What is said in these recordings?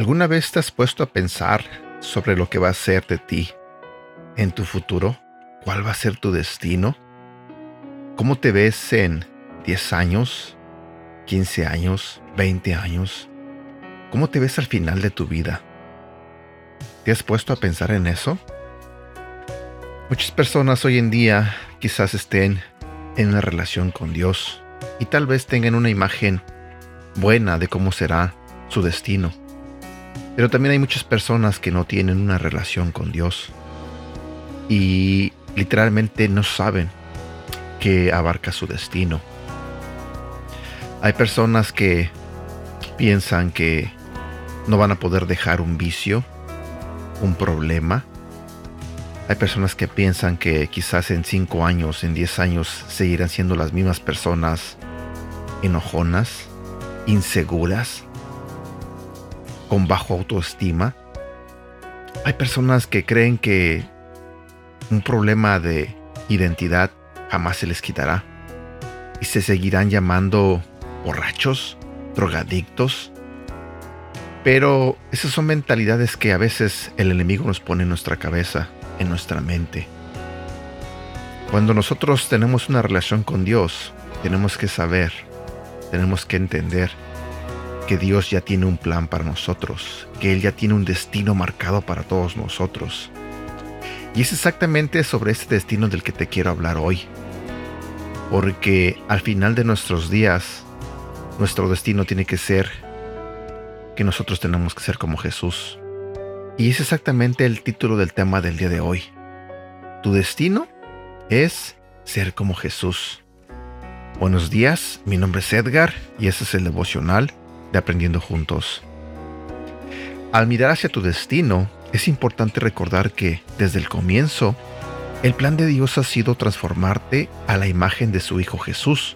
¿Alguna vez te has puesto a pensar sobre lo que va a ser de ti en tu futuro? ¿Cuál va a ser tu destino? ¿Cómo te ves en 10 años, 15 años, 20 años? ¿Cómo te ves al final de tu vida? ¿Te has puesto a pensar en eso? Muchas personas hoy en día quizás estén en una relación con Dios y tal vez tengan una imagen buena de cómo será su destino. Pero también hay muchas personas que no tienen una relación con Dios y literalmente no saben qué abarca su destino. Hay personas que piensan que no van a poder dejar un vicio, un problema. Hay personas que piensan que quizás en 5 años, en 10 años, seguirán siendo las mismas personas enojonas, inseguras, con bajo autoestima. Hay personas que creen que un problema de identidad jamás se les quitará y se seguirán llamando borrachos, drogadictos. Pero esas son mentalidades que a veces el enemigo nos pone en nuestra cabeza, en nuestra mente. Cuando nosotros tenemos una relación con Dios, tenemos que saber, tenemos que entender que Dios ya tiene un plan para nosotros, que Él ya tiene un destino marcado para todos nosotros. Y es exactamente sobre este destino del que te quiero hablar hoy. Porque al final de nuestros días, nuestro destino tiene que ser que nosotros tenemos que ser como Jesús. Y es exactamente el título del tema del día de hoy. Tu destino es ser como Jesús. Buenos días, mi nombre es Edgar y este es el devocional de Aprendiendo Juntos. Al mirar hacia tu destino, es importante recordar que, desde el comienzo, el plan de Dios ha sido transformarte a la imagen de su Hijo Jesús.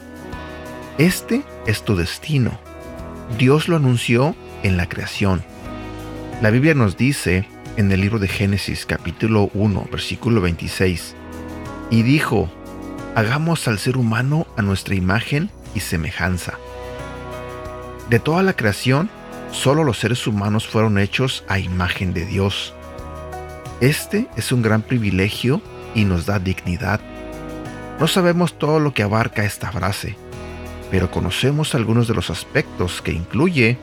Este es tu destino. Dios lo anunció en la creación. La Biblia nos dice en el libro de Génesis capítulo 1 versículo 26, y dijo, hagamos al ser humano a nuestra imagen y semejanza. De toda la creación, solo los seres humanos fueron hechos a imagen de Dios. Este es un gran privilegio y nos da dignidad. No sabemos todo lo que abarca esta frase, pero conocemos algunos de los aspectos que incluye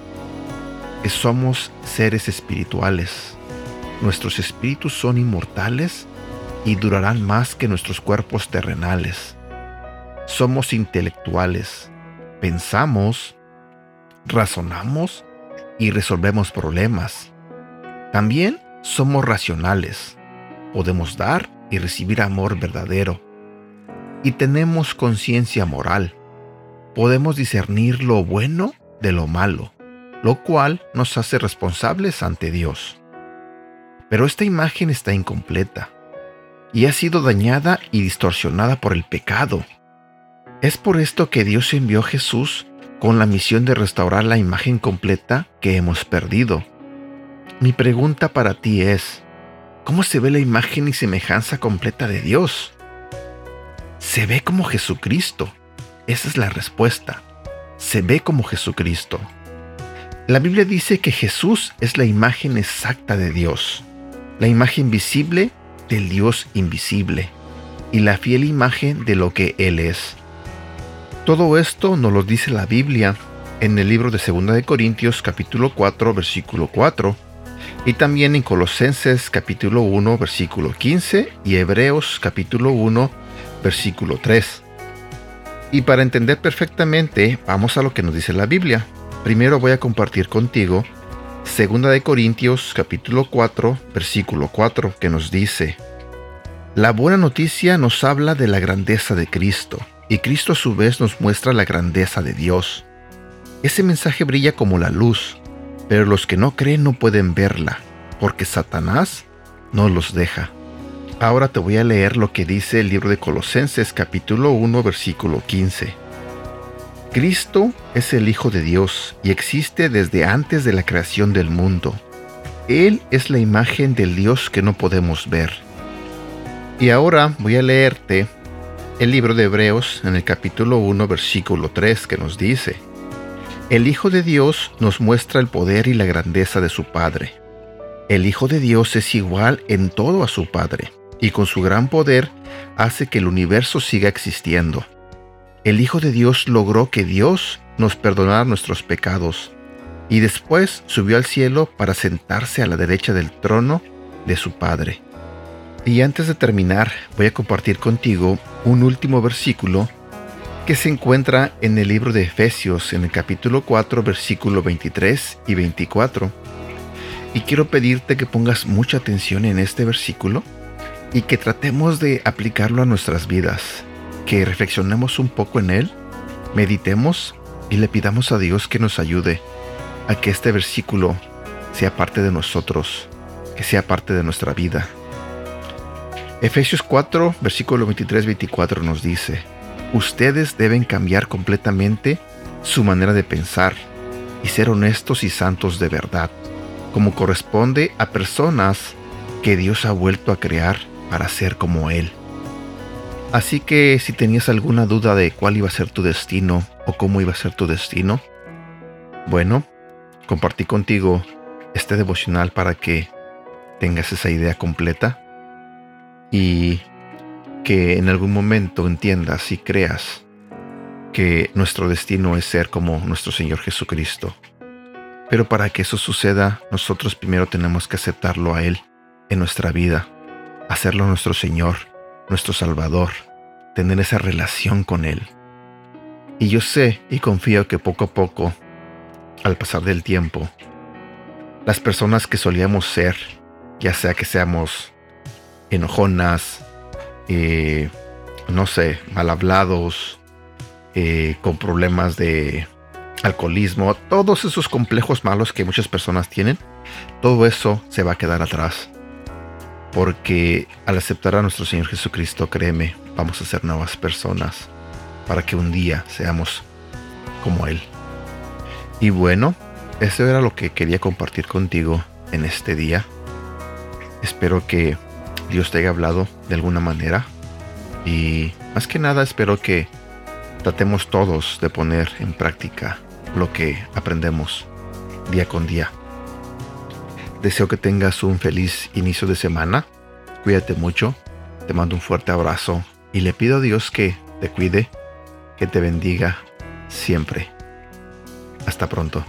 somos seres espirituales. Nuestros espíritus son inmortales y durarán más que nuestros cuerpos terrenales. Somos intelectuales, pensamos, razonamos y resolvemos problemas. También somos racionales. Podemos dar y recibir amor verdadero. Y tenemos conciencia moral. Podemos discernir lo bueno de lo malo, lo cual nos hace responsables ante Dios. Pero esta imagen está incompleta y ha sido dañada y distorsionada por el pecado. Es por esto que Dios envió a Jesús con la misión de restaurar la imagen completa que hemos perdido. Mi pregunta para ti es, ¿cómo se ve la imagen y semejanza completa de Dios? Se ve como Jesucristo. Esa es la respuesta. Se ve como Jesucristo. La Biblia dice que Jesús es la imagen exacta de Dios, la imagen visible del Dios invisible y la fiel imagen de lo que Él es. Todo esto nos lo dice la Biblia en el libro de 2 de Corintios capítulo 4 versículo 4 y también en Colosenses capítulo 1 versículo 15 y Hebreos capítulo 1 versículo 3. Y para entender perfectamente, vamos a lo que nos dice la Biblia. Primero voy a compartir contigo 2 de Corintios capítulo 4 versículo 4 que nos dice: La buena noticia nos habla de la grandeza de Cristo y Cristo a su vez nos muestra la grandeza de Dios. Ese mensaje brilla como la luz, pero los que no creen no pueden verla, porque Satanás no los deja. Ahora te voy a leer lo que dice el libro de Colosenses capítulo 1 versículo 15. Cristo es el Hijo de Dios y existe desde antes de la creación del mundo, Él es la imagen del Dios que no podemos ver. Y ahora voy a leerte el libro de Hebreos en el capítulo 1, versículo 3, que nos dice, El Hijo de Dios nos muestra el poder y la grandeza de su Padre. El Hijo de Dios es igual en todo a su Padre, y con su gran poder hace que el universo siga existiendo. El Hijo de Dios logró que Dios nos perdonara nuestros pecados, y después subió al cielo para sentarse a la derecha del trono de su Padre. Y antes de terminar, voy a compartir contigo un último versículo que se encuentra en el libro de Efesios, en el capítulo 4, versículo 23 y 24. Y quiero pedirte que pongas mucha atención en este versículo y que tratemos de aplicarlo a nuestras vidas, que reflexionemos un poco en él, meditemos y le pidamos a Dios que nos ayude a que este versículo sea parte de nosotros, que sea parte de nuestra vida. Efesios 4, versículo 23-24 nos dice, ustedes deben cambiar completamente su manera de pensar y ser honestos y santos de verdad, como corresponde a personas que Dios ha vuelto a crear para ser como Él. Así que si tenías alguna duda de cuál iba a ser tu destino o cómo iba a ser tu destino, bueno, compartí contigo este devocional para que tengas esa idea completa y que en algún momento entiendas y creas que nuestro destino es ser como nuestro Señor Jesucristo. Pero para que eso suceda, nosotros primero tenemos que aceptarlo a Él en nuestra vida, hacerlo nuestro Señor, nuestro Salvador, tener esa relación con Él. Y yo sé y confío que poco a poco, al pasar del tiempo, las personas que solíamos ser, ya sea que seamos enojonas, eh, no sé, mal hablados, eh, con problemas de alcoholismo, todos esos complejos malos que muchas personas tienen, todo eso se va a quedar atrás. Porque al aceptar a nuestro Señor Jesucristo, créeme, vamos a ser nuevas personas para que un día seamos como Él. Y bueno, eso era lo que quería compartir contigo en este día. Espero que Dios te haya hablado de alguna manera. Y más que nada espero que tratemos todos de poner en práctica lo que aprendemos día con día. Deseo que tengas un feliz inicio de semana. Cuídate mucho. Te mando un fuerte abrazo y le pido a Dios que te cuide, que te bendiga siempre. Hasta pronto.